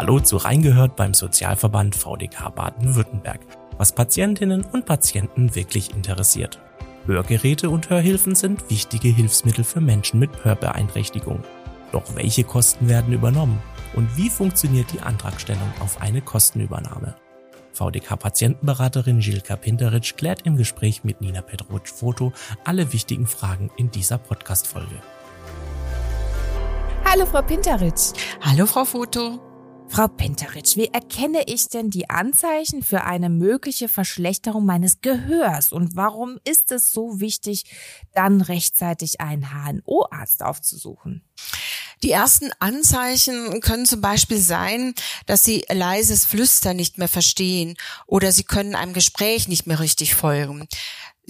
Hallo zu Reingehört beim Sozialverband VDK Baden-Württemberg, was Patientinnen und Patienten wirklich interessiert. Hörgeräte und Hörhilfen sind wichtige Hilfsmittel für Menschen mit Hörbeeinträchtigung. Doch welche Kosten werden übernommen und wie funktioniert die Antragstellung auf eine Kostenübernahme? VDK-Patientenberaterin Jilka Pinteritsch klärt im Gespräch mit Nina Petrowitsch-Foto alle wichtigen Fragen in dieser Podcast-Folge. Hallo Frau Pinteritsch. Hallo Frau Foto. Frau Pinteritsch, wie erkenne ich denn die Anzeichen für eine mögliche Verschlechterung meines Gehörs und warum ist es so wichtig, dann rechtzeitig einen HNO-Arzt aufzusuchen? Die ersten Anzeichen können zum Beispiel sein, dass Sie leises Flüstern nicht mehr verstehen oder Sie können einem Gespräch nicht mehr richtig folgen.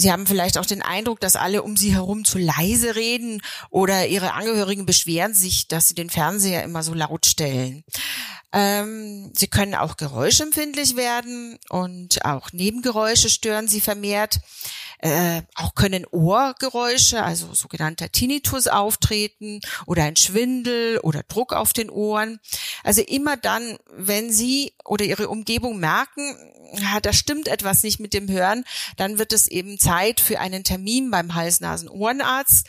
Sie haben vielleicht auch den Eindruck, dass alle um Sie herum zu leise reden oder Ihre Angehörigen beschweren sich, dass Sie den Fernseher immer so laut stellen. Ähm, sie können auch geräuschempfindlich werden und auch Nebengeräusche stören sie vermehrt. Äh, auch können Ohrgeräusche, also sogenannter Tinnitus auftreten oder ein Schwindel oder Druck auf den Ohren. Also immer dann, wenn Sie oder Ihre Umgebung merken, ja, da stimmt etwas nicht mit dem Hören, dann wird es eben Zeit für einen Termin beim Hals-Nasen-Ohrenarzt.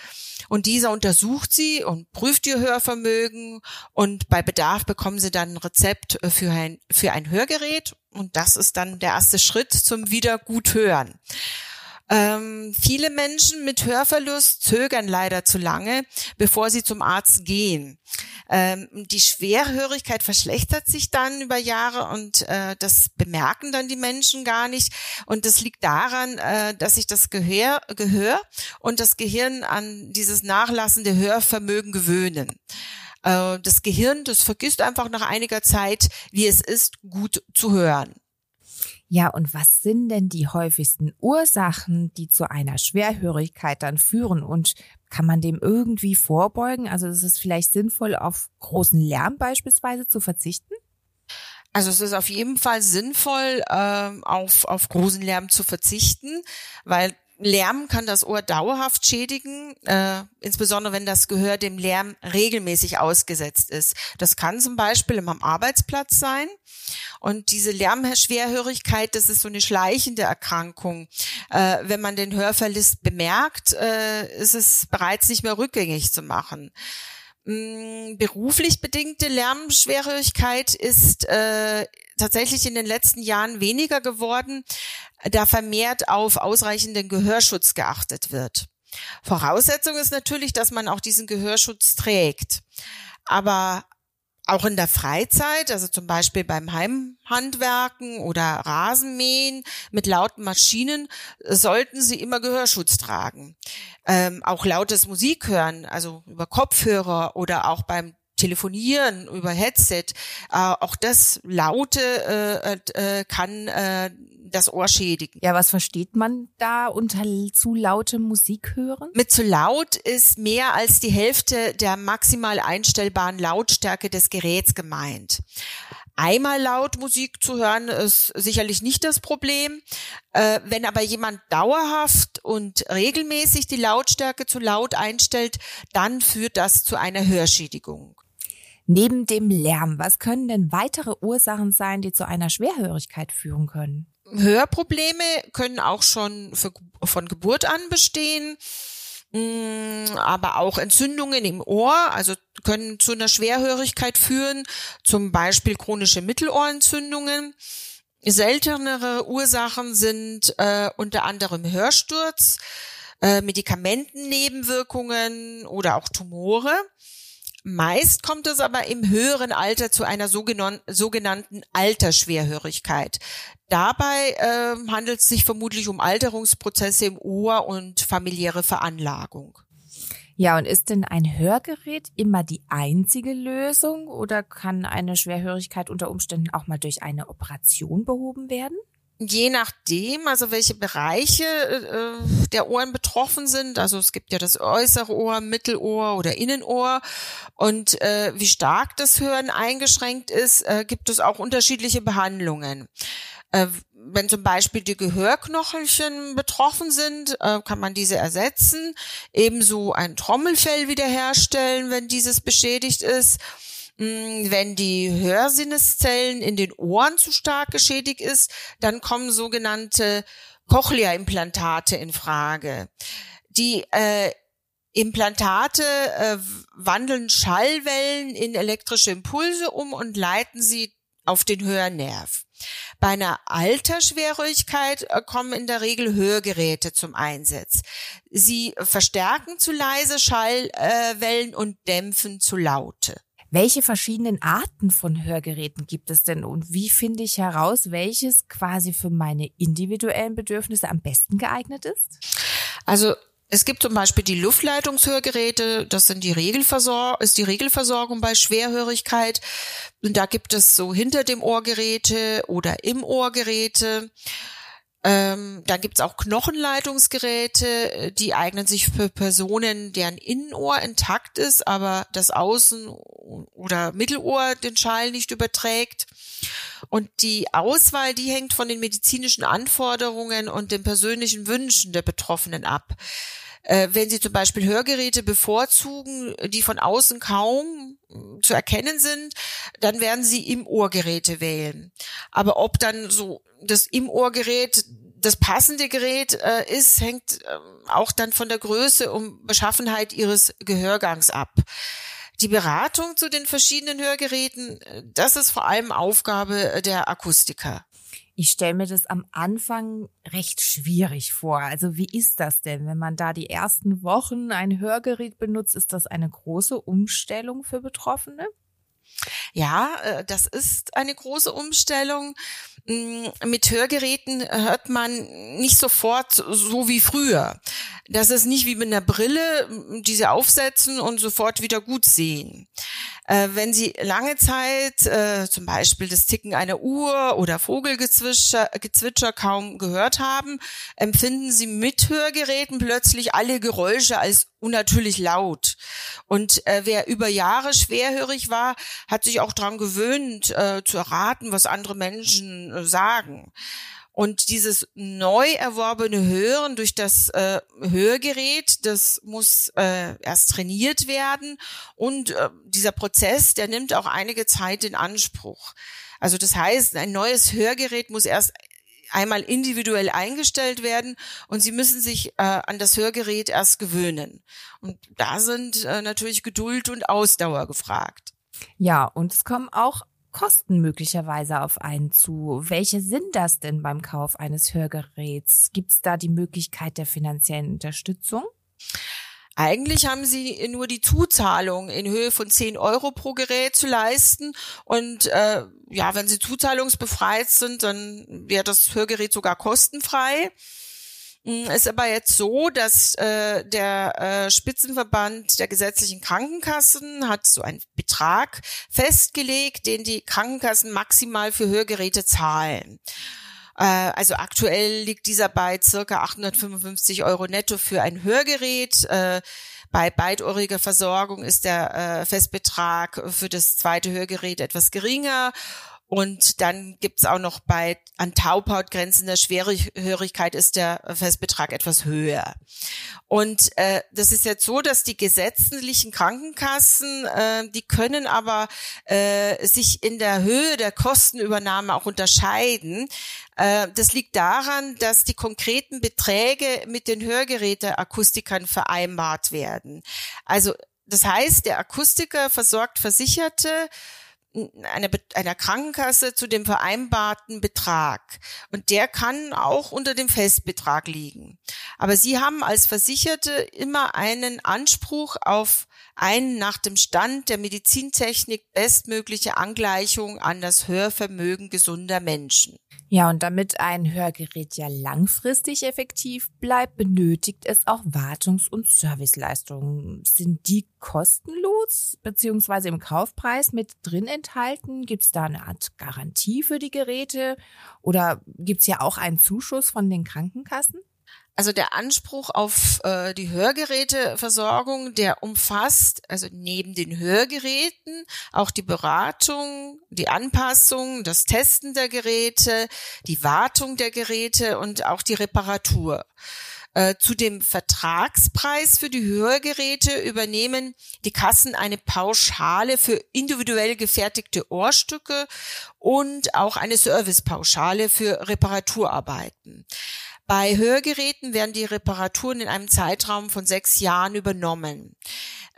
Und dieser untersucht sie und prüft ihr Hörvermögen und bei Bedarf bekommen sie dann ein Rezept für ein, für ein Hörgerät. Und das ist dann der erste Schritt zum Wiederguthören. Ähm, viele Menschen mit Hörverlust zögern leider zu lange, bevor sie zum Arzt gehen. Ähm, die Schwerhörigkeit verschlechtert sich dann über Jahre und äh, das bemerken dann die Menschen gar nicht. Und das liegt daran, äh, dass sich das Gehör, Gehör und das Gehirn an dieses nachlassende Hörvermögen gewöhnen äh, das Gehirn, das vergisst einfach nach einiger Zeit, wie es ist, gut zu hören. Ja, und was sind denn die häufigsten Ursachen, die zu einer Schwerhörigkeit dann führen? Und kann man dem irgendwie vorbeugen? Also ist es vielleicht sinnvoll, auf großen Lärm beispielsweise zu verzichten? Also es ist auf jeden Fall sinnvoll, ähm, auf, auf großen Lärm zu verzichten, weil Lärm kann das Ohr dauerhaft schädigen, äh, insbesondere wenn das Gehör dem Lärm regelmäßig ausgesetzt ist. Das kann zum Beispiel am Arbeitsplatz sein. Und diese Lärmschwerhörigkeit, das ist so eine schleichende Erkrankung. Äh, wenn man den Hörverlust bemerkt, äh, ist es bereits nicht mehr rückgängig zu machen. Mm, beruflich bedingte Lärmschwerhörigkeit ist äh, tatsächlich in den letzten Jahren weniger geworden, da vermehrt auf ausreichenden Gehörschutz geachtet wird. Voraussetzung ist natürlich, dass man auch diesen Gehörschutz trägt. Aber auch in der Freizeit, also zum Beispiel beim Heimhandwerken oder Rasenmähen mit lauten Maschinen, sollten Sie immer Gehörschutz tragen. Ähm, auch lautes Musik hören, also über Kopfhörer oder auch beim Telefonieren über Headset, äh, auch das Laute äh, äh, kann äh, das Ohr schädigen. Ja, was versteht man da unter zu lautem Musik hören? Mit zu laut ist mehr als die Hälfte der maximal einstellbaren Lautstärke des Geräts gemeint. Einmal laut Musik zu hören ist sicherlich nicht das Problem. Äh, wenn aber jemand dauerhaft und regelmäßig die Lautstärke zu laut einstellt, dann führt das zu einer Hörschädigung. Neben dem Lärm, was können denn weitere Ursachen sein, die zu einer Schwerhörigkeit führen können? Hörprobleme können auch schon für, von Geburt an bestehen, mm, aber auch Entzündungen im Ohr, also können zu einer Schwerhörigkeit führen, zum Beispiel chronische Mittelohrentzündungen. Seltenere Ursachen sind äh, unter anderem Hörsturz, äh, Medikamentennebenwirkungen oder auch Tumore. Meist kommt es aber im höheren Alter zu einer sogenannten Altersschwerhörigkeit. Dabei äh, handelt es sich vermutlich um Alterungsprozesse im Ohr und familiäre Veranlagung. Ja, und ist denn ein Hörgerät immer die einzige Lösung oder kann eine Schwerhörigkeit unter Umständen auch mal durch eine Operation behoben werden? Je nachdem, also welche Bereiche äh, der Ohren betroffen sind, also es gibt ja das äußere Ohr, Mittelohr oder Innenohr und äh, wie stark das Hören eingeschränkt ist, äh, gibt es auch unterschiedliche Behandlungen. Äh, wenn zum Beispiel die Gehörknochelchen betroffen sind, äh, kann man diese ersetzen. Ebenso ein Trommelfell wiederherstellen, wenn dieses beschädigt ist. Mm, wenn die Hörsinneszellen in den Ohren zu stark geschädigt ist, dann kommen sogenannte Cochlea-Implantate in Frage. Die äh, Implantate äh, wandeln Schallwellen in elektrische Impulse um und leiten sie auf den Hörnerv. Bei einer Altersschwerhörigkeit äh, kommen in der Regel Hörgeräte zum Einsatz. Sie verstärken zu leise Schallwellen und dämpfen zu laute. Welche verschiedenen Arten von Hörgeräten gibt es denn und wie finde ich heraus, welches quasi für meine individuellen Bedürfnisse am besten geeignet ist? Also es gibt zum Beispiel die Luftleitungshörgeräte, das sind die Regelversor ist die Regelversorgung bei Schwerhörigkeit. Und da gibt es so hinter dem Ohrgeräte oder im Ohrgeräte. Ähm, dann gibt's auch Knochenleitungsgeräte, die eignen sich für Personen, deren Innenohr intakt ist, aber das Außen- oder Mittelohr den Schall nicht überträgt. Und die Auswahl, die hängt von den medizinischen Anforderungen und den persönlichen Wünschen der Betroffenen ab. Äh, wenn Sie zum Beispiel Hörgeräte bevorzugen, die von außen kaum zu erkennen sind, dann werden Sie im Ohrgeräte wählen. Aber ob dann so das im Ohrgerät das passende Gerät äh, ist, hängt äh, auch dann von der Größe und Beschaffenheit Ihres Gehörgangs ab. Die Beratung zu den verschiedenen Hörgeräten, äh, das ist vor allem Aufgabe äh, der Akustiker. Ich stelle mir das am Anfang recht schwierig vor. Also wie ist das denn, wenn man da die ersten Wochen ein Hörgerät benutzt? Ist das eine große Umstellung für Betroffene? Ja, äh, das ist eine große Umstellung. Mm, mit Hörgeräten hört man nicht sofort so wie früher. Das ist nicht wie mit einer Brille, die sie aufsetzen und sofort wieder gut sehen. Äh, wenn Sie lange Zeit äh, zum Beispiel das Ticken einer Uhr oder Vogelgezwitscher Gezwitscher kaum gehört haben, empfinden Sie mit Hörgeräten plötzlich alle Geräusche als unnatürlich laut. Und äh, wer über Jahre schwerhörig war, hat sich auch daran gewöhnt, äh, zu erraten, was andere Menschen äh, sagen. Und dieses neu erworbene Hören durch das äh, Hörgerät, das muss äh, erst trainiert werden. Und äh, dieser Prozess, der nimmt auch einige Zeit in Anspruch. Also das heißt, ein neues Hörgerät muss erst einmal individuell eingestellt werden und sie müssen sich äh, an das Hörgerät erst gewöhnen. Und da sind äh, natürlich Geduld und Ausdauer gefragt. Ja, und es kommen auch Kosten möglicherweise auf einen zu. Welche sind das denn beim Kauf eines Hörgeräts? Gibt es da die Möglichkeit der finanziellen Unterstützung? Eigentlich haben sie nur die Zuzahlung in Höhe von 10 Euro pro Gerät zu leisten. Und äh, ja, wenn sie zuzahlungsbefreit sind, dann wäre das Hörgerät sogar kostenfrei. Hm, ist aber jetzt so, dass äh, der äh, Spitzenverband der gesetzlichen Krankenkassen hat so einen Betrag festgelegt, den die Krankenkassen maximal für Hörgeräte zahlen. Äh, also aktuell liegt dieser bei circa 855 Euro netto für ein Hörgerät. Äh, bei beidohriger Versorgung ist der äh, Festbetrag für das zweite Hörgerät etwas geringer und dann gibt's auch noch bei an Taubhautgrenzen der Schwerhörigkeit ist der Festbetrag etwas höher. Und äh, das ist jetzt so, dass die gesetzlichen Krankenkassen, äh, die können aber äh, sich in der Höhe der Kostenübernahme auch unterscheiden. Äh, das liegt daran, dass die konkreten Beträge mit den Hörgeräteakustikern vereinbart werden. Also das heißt, der Akustiker versorgt Versicherte einer, einer Krankenkasse zu dem vereinbarten Betrag. Und der kann auch unter dem Festbetrag liegen. Aber Sie haben als Versicherte immer einen Anspruch auf einen nach dem Stand der Medizintechnik bestmögliche Angleichung an das Hörvermögen gesunder Menschen. Ja, und damit ein Hörgerät ja langfristig effektiv bleibt, benötigt es auch Wartungs- und Serviceleistungen. Sind die kostenlos beziehungsweise im Kaufpreis mit drin enthalten? Gibt es da eine Art Garantie für die Geräte oder gibt es ja auch einen Zuschuss von den Krankenkassen? Also der Anspruch auf äh, die Hörgeräteversorgung, der umfasst also neben den Hörgeräten auch die Beratung, die Anpassung, das Testen der Geräte, die Wartung der Geräte und auch die Reparatur. Äh, zu dem Vertragspreis für die Hörgeräte übernehmen die Kassen eine Pauschale für individuell gefertigte Ohrstücke und auch eine Servicepauschale für Reparaturarbeiten. Bei Hörgeräten werden die Reparaturen in einem Zeitraum von sechs Jahren übernommen.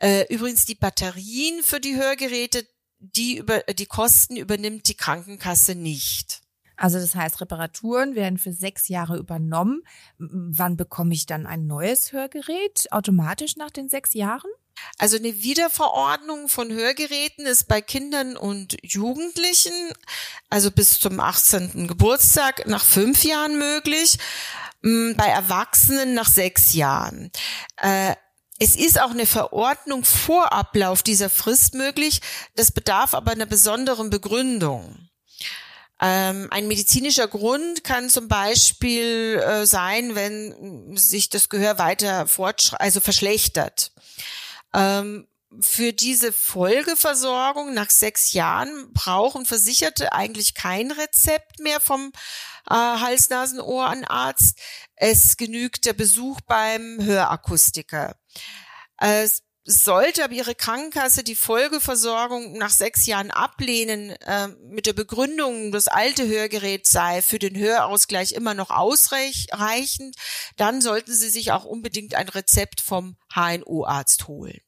Äh, übrigens die Batterien für die Hörgeräte, die über die Kosten übernimmt die Krankenkasse nicht. Also das heißt, Reparaturen werden für sechs Jahre übernommen. Wann bekomme ich dann ein neues Hörgerät? Automatisch nach den sechs Jahren? Also eine Wiederverordnung von Hörgeräten ist bei Kindern und Jugendlichen, also bis zum 18. Geburtstag, nach fünf Jahren möglich. Bei Erwachsenen nach sechs Jahren. Äh, es ist auch eine Verordnung vor Ablauf dieser Frist möglich. Das bedarf aber einer besonderen Begründung. Ähm, ein medizinischer Grund kann zum Beispiel äh, sein, wenn sich das Gehör weiter also verschlechtert. Ähm, für diese Folgeversorgung nach sechs Jahren brauchen Versicherte eigentlich kein Rezept mehr vom äh, Hals-Nasen-Ohrenarzt. Es genügt der Besuch beim Hörakustiker. Es sollte aber Ihre Krankenkasse die Folgeversorgung nach sechs Jahren ablehnen, äh, mit der Begründung, das alte Hörgerät sei für den Hörausgleich immer noch ausreichend, dann sollten Sie sich auch unbedingt ein Rezept vom HNO-Arzt holen.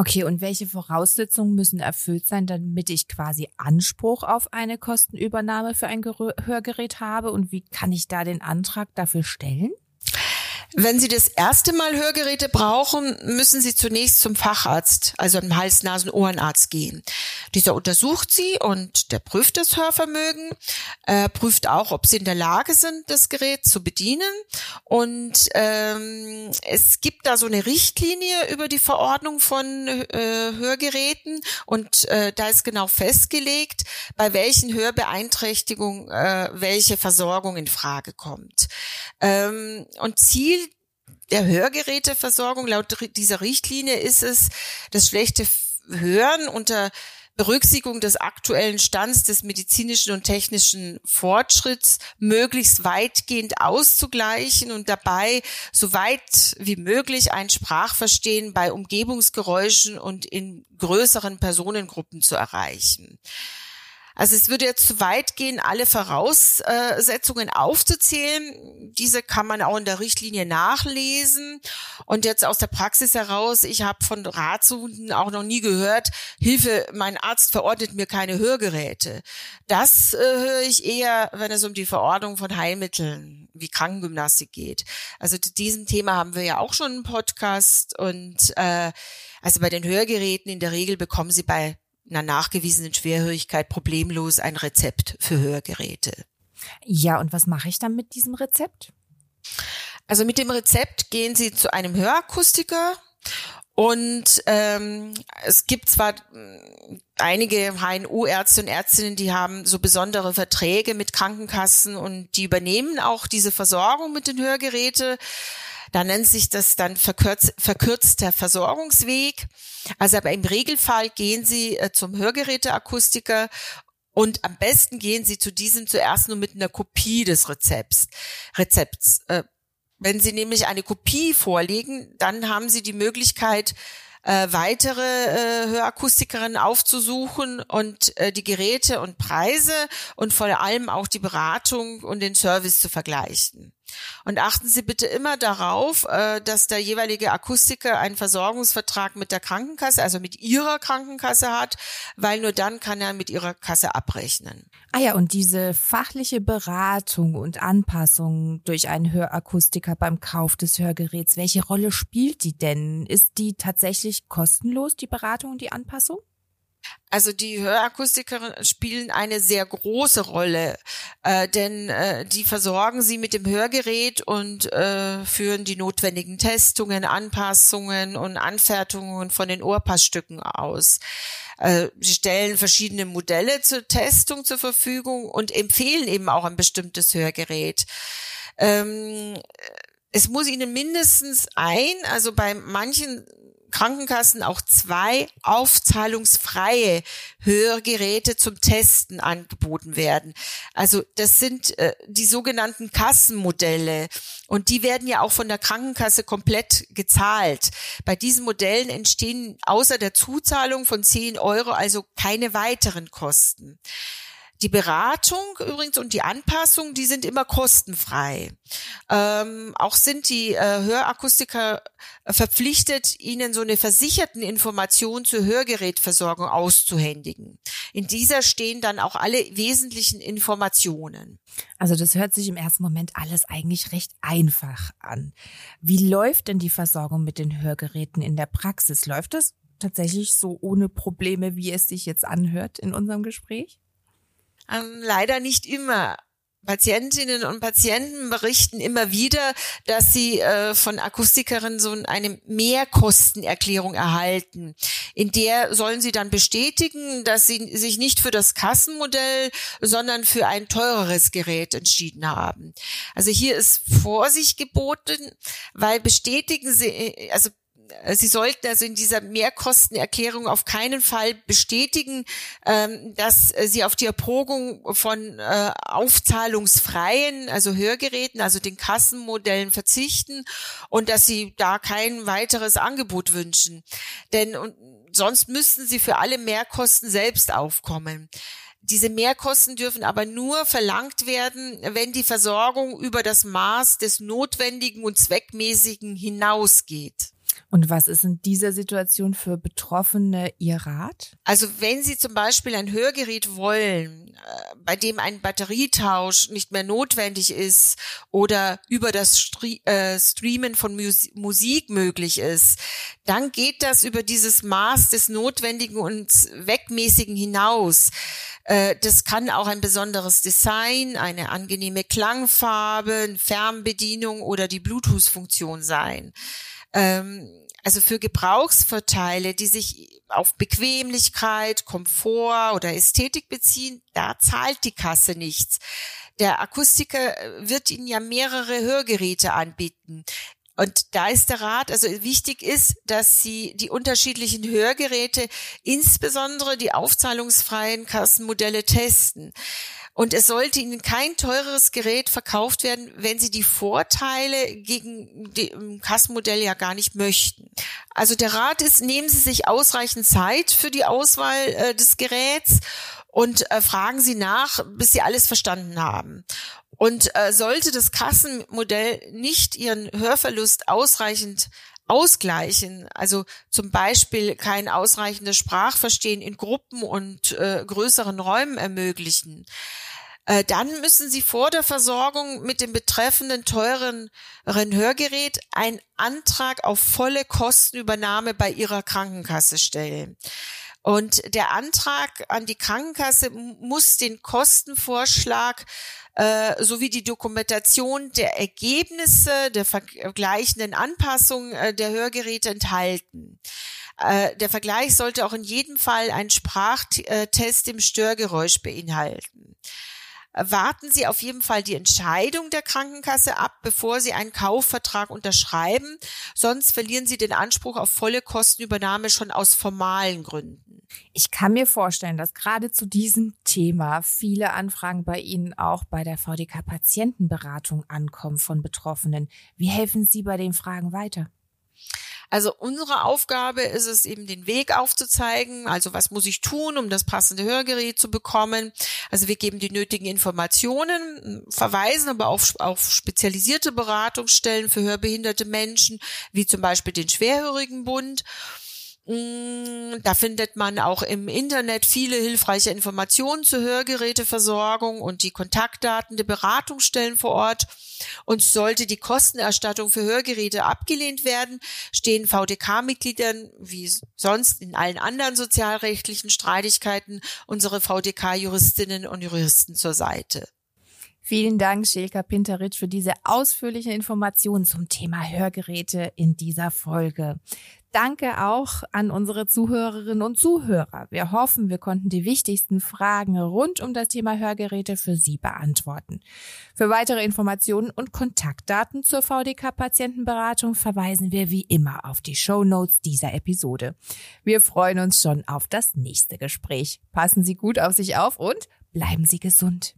Okay, und welche Voraussetzungen müssen erfüllt sein, damit ich quasi Anspruch auf eine Kostenübernahme für ein Hörgerät habe? Und wie kann ich da den Antrag dafür stellen? Wenn Sie das erste Mal Hörgeräte brauchen, müssen Sie zunächst zum Facharzt, also einem Hals-Nasen-Ohrenarzt gehen. Dieser untersucht Sie und der prüft das Hörvermögen, äh, prüft auch, ob Sie in der Lage sind, das Gerät zu bedienen. Und ähm, es gibt da so eine Richtlinie über die Verordnung von äh, Hörgeräten und äh, da ist genau festgelegt, bei welchen Hörbeeinträchtigungen äh, welche Versorgung in Frage kommt. Ähm, und Ziel der Hörgeräteversorgung laut dieser Richtlinie ist es, das schlechte Hören unter Berücksichtigung des aktuellen Stands des medizinischen und technischen Fortschritts möglichst weitgehend auszugleichen und dabei so weit wie möglich ein Sprachverstehen bei Umgebungsgeräuschen und in größeren Personengruppen zu erreichen. Also es würde jetzt zu weit gehen, alle Voraussetzungen aufzuzählen. Diese kann man auch in der Richtlinie nachlesen. Und jetzt aus der Praxis heraus, ich habe von Ratsuchenden auch noch nie gehört, Hilfe, mein Arzt verordnet mir keine Hörgeräte. Das äh, höre ich eher, wenn es um die Verordnung von Heilmitteln wie Krankengymnastik geht. Also zu diesem Thema haben wir ja auch schon einen Podcast und äh, also bei den Hörgeräten in der Regel bekommen Sie bei einer nachgewiesenen Schwerhörigkeit problemlos ein Rezept für Hörgeräte. Ja, und was mache ich dann mit diesem Rezept? Also mit dem Rezept gehen Sie zu einem Hörakustiker und ähm, es gibt zwar äh, einige HNU-Ärzte und Ärztinnen, die haben so besondere Verträge mit Krankenkassen und die übernehmen auch diese Versorgung mit den Hörgeräten. Da nennt sich das dann verkürz, verkürzter Versorgungsweg. Also aber im Regelfall gehen Sie äh, zum Hörgeräteakustiker und am besten gehen Sie zu diesem zuerst nur mit einer Kopie des Rezepts. Rezepts. Äh, wenn Sie nämlich eine Kopie vorlegen, dann haben Sie die Möglichkeit, äh, weitere äh, Hörakustikerinnen aufzusuchen und äh, die Geräte und Preise und vor allem auch die Beratung und den Service zu vergleichen. Und achten Sie bitte immer darauf, äh, dass der jeweilige Akustiker einen Versorgungsvertrag mit der Krankenkasse, also mit Ihrer Krankenkasse hat, weil nur dann kann er mit Ihrer Kasse abrechnen. Ah ja, und diese fachliche Beratung und Anpassung durch einen Hörakustiker beim Kauf des Hörgeräts, welche Rolle spielt die denn? Ist die tatsächlich kostenlos, die Beratung und die Anpassung? Also die Hörakustikerinnen spielen eine sehr große Rolle, äh, denn äh, die versorgen sie mit dem Hörgerät und äh, führen die notwendigen Testungen, Anpassungen und Anfertigungen von den Ohrpassstücken aus. Äh, sie stellen verschiedene Modelle zur Testung zur Verfügung und empfehlen eben auch ein bestimmtes Hörgerät. Ähm, es muss ihnen mindestens ein, also bei manchen Krankenkassen auch zwei aufzahlungsfreie Hörgeräte zum Testen angeboten werden. Also das sind äh, die sogenannten Kassenmodelle und die werden ja auch von der Krankenkasse komplett gezahlt. Bei diesen Modellen entstehen außer der Zuzahlung von 10 Euro also keine weiteren Kosten. Die Beratung übrigens und die Anpassung, die sind immer kostenfrei. Ähm, auch sind die äh, Hörakustiker verpflichtet, ihnen so eine versicherten Information zur Hörgerätversorgung auszuhändigen. In dieser stehen dann auch alle wesentlichen Informationen. Also das hört sich im ersten Moment alles eigentlich recht einfach an. Wie läuft denn die Versorgung mit den Hörgeräten in der Praxis? Läuft das tatsächlich so ohne Probleme, wie es sich jetzt anhört in unserem Gespräch? Ähm, leider nicht immer. Patientinnen und Patienten berichten immer wieder, dass sie äh, von Akustikerinnen so eine Mehrkostenerklärung erhalten. In der sollen sie dann bestätigen, dass sie sich nicht für das Kassenmodell, sondern für ein teureres Gerät entschieden haben. Also hier ist Vorsicht geboten, weil bestätigen sie, äh, also Sie sollten also in dieser Mehrkostenerklärung auf keinen Fall bestätigen, ähm, dass äh, Sie auf die Erprogung von äh, aufzahlungsfreien, also Hörgeräten, also den Kassenmodellen verzichten und dass Sie da kein weiteres Angebot wünschen. Denn sonst müssten Sie für alle Mehrkosten selbst aufkommen. Diese Mehrkosten dürfen aber nur verlangt werden, wenn die Versorgung über das Maß des Notwendigen und Zweckmäßigen hinausgeht. Und was ist in dieser Situation für Betroffene Ihr Rat? Also wenn Sie zum Beispiel ein Hörgerät wollen, äh, bei dem ein Batterietausch nicht mehr notwendig ist oder über das äh, Streamen von Musik möglich ist, dann geht das über dieses Maß des Notwendigen und Zweckmäßigen hinaus. Äh, das kann auch ein besonderes Design, eine angenehme Klangfarbe, Fernbedienung oder die Bluetooth-Funktion sein. Ähm, also für Gebrauchsvorteile, die sich auf Bequemlichkeit, Komfort oder Ästhetik beziehen, da zahlt die Kasse nichts. Der Akustiker wird Ihnen ja mehrere Hörgeräte anbieten. Und da ist der Rat, also wichtig ist, dass Sie die unterschiedlichen Hörgeräte, insbesondere die aufzahlungsfreien Kassenmodelle testen. Und es sollte Ihnen kein teureres Gerät verkauft werden, wenn Sie die Vorteile gegen dem Kassenmodell ja gar nicht möchten. Also der Rat ist, nehmen Sie sich ausreichend Zeit für die Auswahl äh, des Geräts und äh, fragen Sie nach, bis Sie alles verstanden haben. Und äh, sollte das Kassenmodell nicht Ihren Hörverlust ausreichend ausgleichen, also zum Beispiel kein ausreichendes Sprachverstehen in Gruppen und äh, größeren Räumen ermöglichen, äh, dann müssen Sie vor der Versorgung mit dem betreffenden teuren Hörgerät einen Antrag auf volle Kostenübernahme bei Ihrer Krankenkasse stellen. Und der Antrag an die Krankenkasse muss den Kostenvorschlag äh, sowie die Dokumentation der Ergebnisse der vergleichenden Anpassung äh, der Hörgeräte enthalten. Äh, der Vergleich sollte auch in jedem Fall einen Sprachtest im Störgeräusch beinhalten warten Sie auf jeden Fall die Entscheidung der Krankenkasse ab, bevor Sie einen Kaufvertrag unterschreiben. Sonst verlieren Sie den Anspruch auf volle Kostenübernahme schon aus formalen Gründen. Ich kann mir vorstellen, dass gerade zu diesem Thema viele Anfragen bei Ihnen auch bei der VDK Patientenberatung ankommen von Betroffenen. Wie helfen Sie bei den Fragen weiter? Also unsere Aufgabe ist es eben den Weg aufzuzeigen. Also was muss ich tun, um das passende Hörgerät zu bekommen? Also wir geben die nötigen Informationen, verweisen aber auf, auf spezialisierte Beratungsstellen für hörbehinderte Menschen, wie zum Beispiel den Schwerhörigenbund. Mm, da findet man auch im Internet viele hilfreiche Informationen zur Hörgeräteversorgung und die Kontaktdaten der Beratungsstellen vor Ort. Und sollte die Kostenerstattung für Hörgeräte abgelehnt werden, stehen VDK-Mitgliedern wie sonst in allen anderen sozialrechtlichen Streitigkeiten unsere VDK-Juristinnen und Juristen zur Seite. Vielen Dank, Schilka Pinteritsch, für diese ausführliche Informationen zum Thema Hörgeräte in dieser Folge. Danke auch an unsere Zuhörerinnen und Zuhörer. Wir hoffen, wir konnten die wichtigsten Fragen rund um das Thema Hörgeräte für Sie beantworten. Für weitere Informationen und Kontaktdaten zur VDK-Patientenberatung verweisen wir wie immer auf die Show Notes dieser Episode. Wir freuen uns schon auf das nächste Gespräch. Passen Sie gut auf sich auf und bleiben Sie gesund.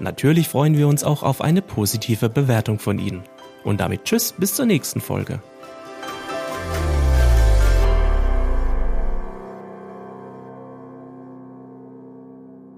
Natürlich freuen wir uns auch auf eine positive Bewertung von Ihnen. Und damit Tschüss, bis zur nächsten Folge.